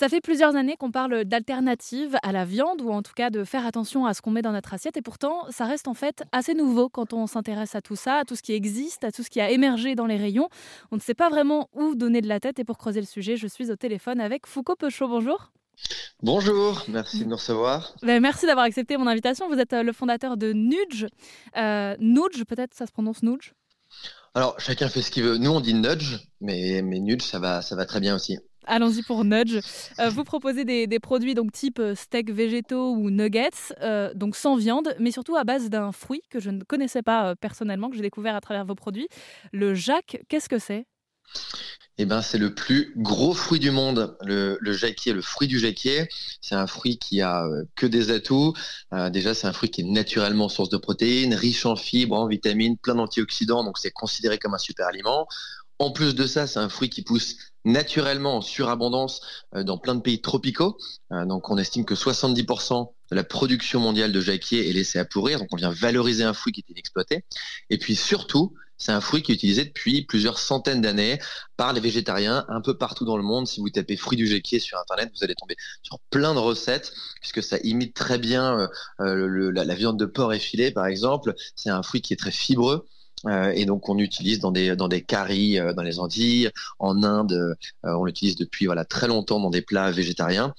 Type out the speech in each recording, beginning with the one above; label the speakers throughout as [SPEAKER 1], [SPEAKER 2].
[SPEAKER 1] Ça fait plusieurs années qu'on parle d'alternatives à la viande ou en tout cas de faire attention à ce qu'on met dans notre assiette et pourtant ça reste en fait assez nouveau quand on s'intéresse à tout ça, à tout ce qui existe, à tout ce qui a émergé dans les rayons. On ne sait pas vraiment où donner de la tête et pour creuser le sujet, je suis au téléphone avec Foucault Peuchot. Bonjour.
[SPEAKER 2] Bonjour, merci de nous recevoir.
[SPEAKER 1] Ben, merci d'avoir accepté mon invitation. Vous êtes euh, le fondateur de Nudge. Euh, Nudge, peut-être ça se prononce Nudge?
[SPEAKER 2] Alors, chacun fait ce qu'il veut. Nous, on dit Nudge, mais, mais Nudge, ça va, ça va très bien aussi.
[SPEAKER 1] Allons-y pour Nudge. Euh, vous proposez des, produits donc type steak végétaux ou nuggets, donc sans viande, mais surtout à base d'un fruit que je ne connaissais pas personnellement, que j'ai découvert à travers vos produits. Le Jacques, qu'est-ce que c'est?
[SPEAKER 2] Eh ben, c'est le plus gros fruit du monde, le, le jacquier, le fruit du jacquier. C'est un fruit qui a euh, que des atouts. Euh, déjà, c'est un fruit qui est naturellement source de protéines, riche en fibres, en vitamines, plein d'antioxydants, donc c'est considéré comme un super aliment. En plus de ça, c'est un fruit qui pousse naturellement en surabondance euh, dans plein de pays tropicaux. donc on estime que 70% de la production mondiale de jacquier est laissée à pourrir. Donc on vient valoriser un fruit qui est inexploité. Et puis surtout, c'est un fruit qui est utilisé depuis plusieurs centaines d'années par les végétariens un peu partout dans le monde. Si vous tapez fruit du géquier sur Internet, vous allez tomber sur plein de recettes puisque ça imite très bien euh, euh, la, viande de porc effilée, par exemple. C'est un fruit qui est très fibreux. Euh, et donc on utilise dans des dans des caries dans les Antilles, en Inde, on l'utilise depuis voilà très longtemps dans des plats végétariens.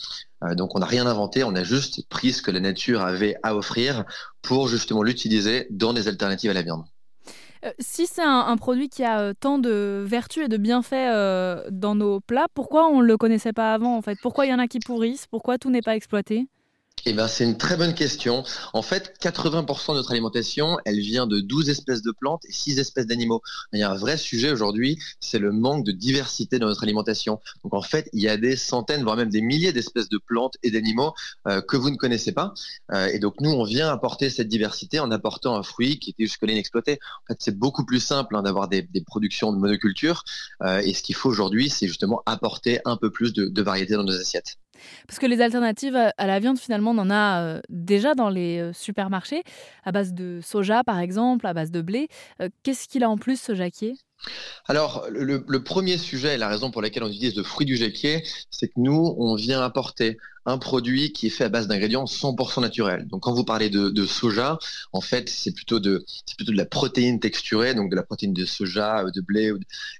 [SPEAKER 2] donc on n'a rien inventé, on a juste pris ce que la nature avait à offrir pour justement l'utiliser dans des alternatives à la viande.
[SPEAKER 1] Euh, si c'est un, produit qui a euh, tant de vertus et de bienfaits euh, dans nos plats, pourquoi on ne le connaissait pas avant en fait? Pourquoi il y en a qui pourrissent? Pourquoi tout n'est pas exploité?
[SPEAKER 2] Eh ben, c'est une très bonne question. En fait, 80% de notre alimentation, elle vient de 12 espèces de plantes et 6 espèces d'animaux. Il y a un vrai sujet aujourd'hui, c'est le manque de diversité dans notre alimentation. Donc en fait, il y a des centaines, voire même des milliers d'espèces de plantes et d'animaux euh, que vous ne connaissez pas. Euh, et donc nous, on vient apporter cette diversité en apportant un fruit qui était jusque-là inexploité. En fait, c'est beaucoup plus simple hein, d'avoir des, productions de monoculture. Euh, et ce qu'il faut aujourd'hui, c'est justement apporter un peu plus de, de variété dans nos assiettes.
[SPEAKER 1] Parce que les alternatives à la viande, finalement, on en a euh, déjà dans les euh, supermarchés, à base de soja, par exemple, à base de blé. Euh, qu'est-ce qu'il a en plus, ce jacquier?
[SPEAKER 2] Alors, le, premier sujet, la raison pour laquelle on utilise le fruit du jacquier, c'est que nous, on vient apporter un produit qui est fait à base d'ingrédients 100% naturels. Donc, quand vous parlez de, soja, en fait, c'est plutôt de plutôt de la protéine texturée, donc de la protéine de soja, de blé.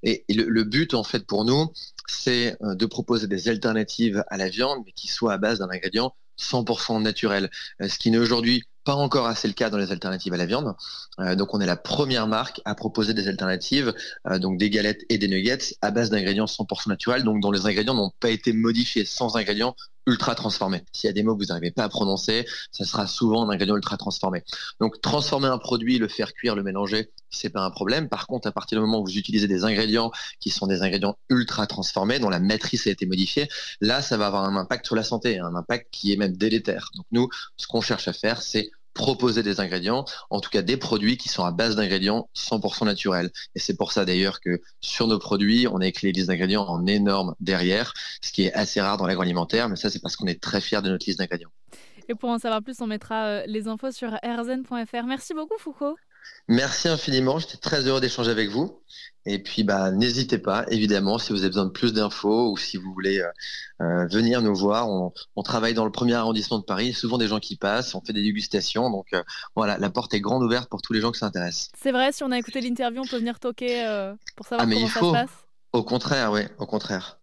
[SPEAKER 2] Et, le, but, en fait, pour nous, c'est euh, de proposer des alternatives à la viande, mais qui soient à base d'un ingrédient 100% naturel. Euh, ce qui n'est aujourd'hui pas encore assez le cas dans les alternatives à la viande. Euh, donc on est la première marque à proposer des alternatives, donc des galettes et des nuggets à base d'ingrédients 100% naturels, donc dont les ingrédients n'ont pas été modifiés sans ingrédients ultra transformé. S'il y a des mots que vous n'arrivez pas à prononcer, ça sera souvent un ingrédient ultra transformé. Donc transformer un produit, le faire cuire, le mélanger, c'est pas un problème. Par contre, à partir du moment où vous utilisez des ingrédients qui sont des ingrédients ultra transformés, dont la matrice a été modifiée, là, ça va avoir un impact sur la santé, un impact qui est même délétère. Donc nous, ce qu'on cherche à faire, c'est proposer des ingrédients, en tout cas des produits qui sont à base d'ingrédients 100% naturels. Et c'est pour ça d'ailleurs que sur nos produits, on a écrit les listes d'ingrédients en énorme derrière, ce qui est assez rare dans l'agroalimentaire, mais ça c'est parce qu'on est très fiers de notre liste d'ingrédients.
[SPEAKER 1] Et pour en savoir plus, on mettra euh, les infos sur rzn.fr. Merci beaucoup Foucault.
[SPEAKER 2] Merci infiniment, j'étais très heureux d'échanger avec vous. Et puis, bah, n'hésitez pas, évidemment, si vous avez besoin de plus d'infos ou si vous voulez euh, euh, venir nous voir. On, travaille dans le premier arrondissement de Paris, souvent des gens qui passent, on fait des dégustations. Donc euh, voilà, la porte est grande ouverte pour tous les gens qui s'intéressent.
[SPEAKER 1] C'est vrai, si on a écouté l'interview, on peut venir toquer pour savoir ah, comment ça se passe
[SPEAKER 2] Au contraire, oui, au contraire.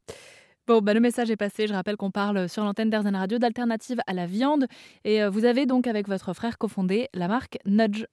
[SPEAKER 1] Bon, bah, le message est passé. Je rappelle qu'on parle sur l'antenne d'Airzen Radio d'alternatives à la viande. Et vous avez donc, avec votre frère, cofondé la marque Nudge.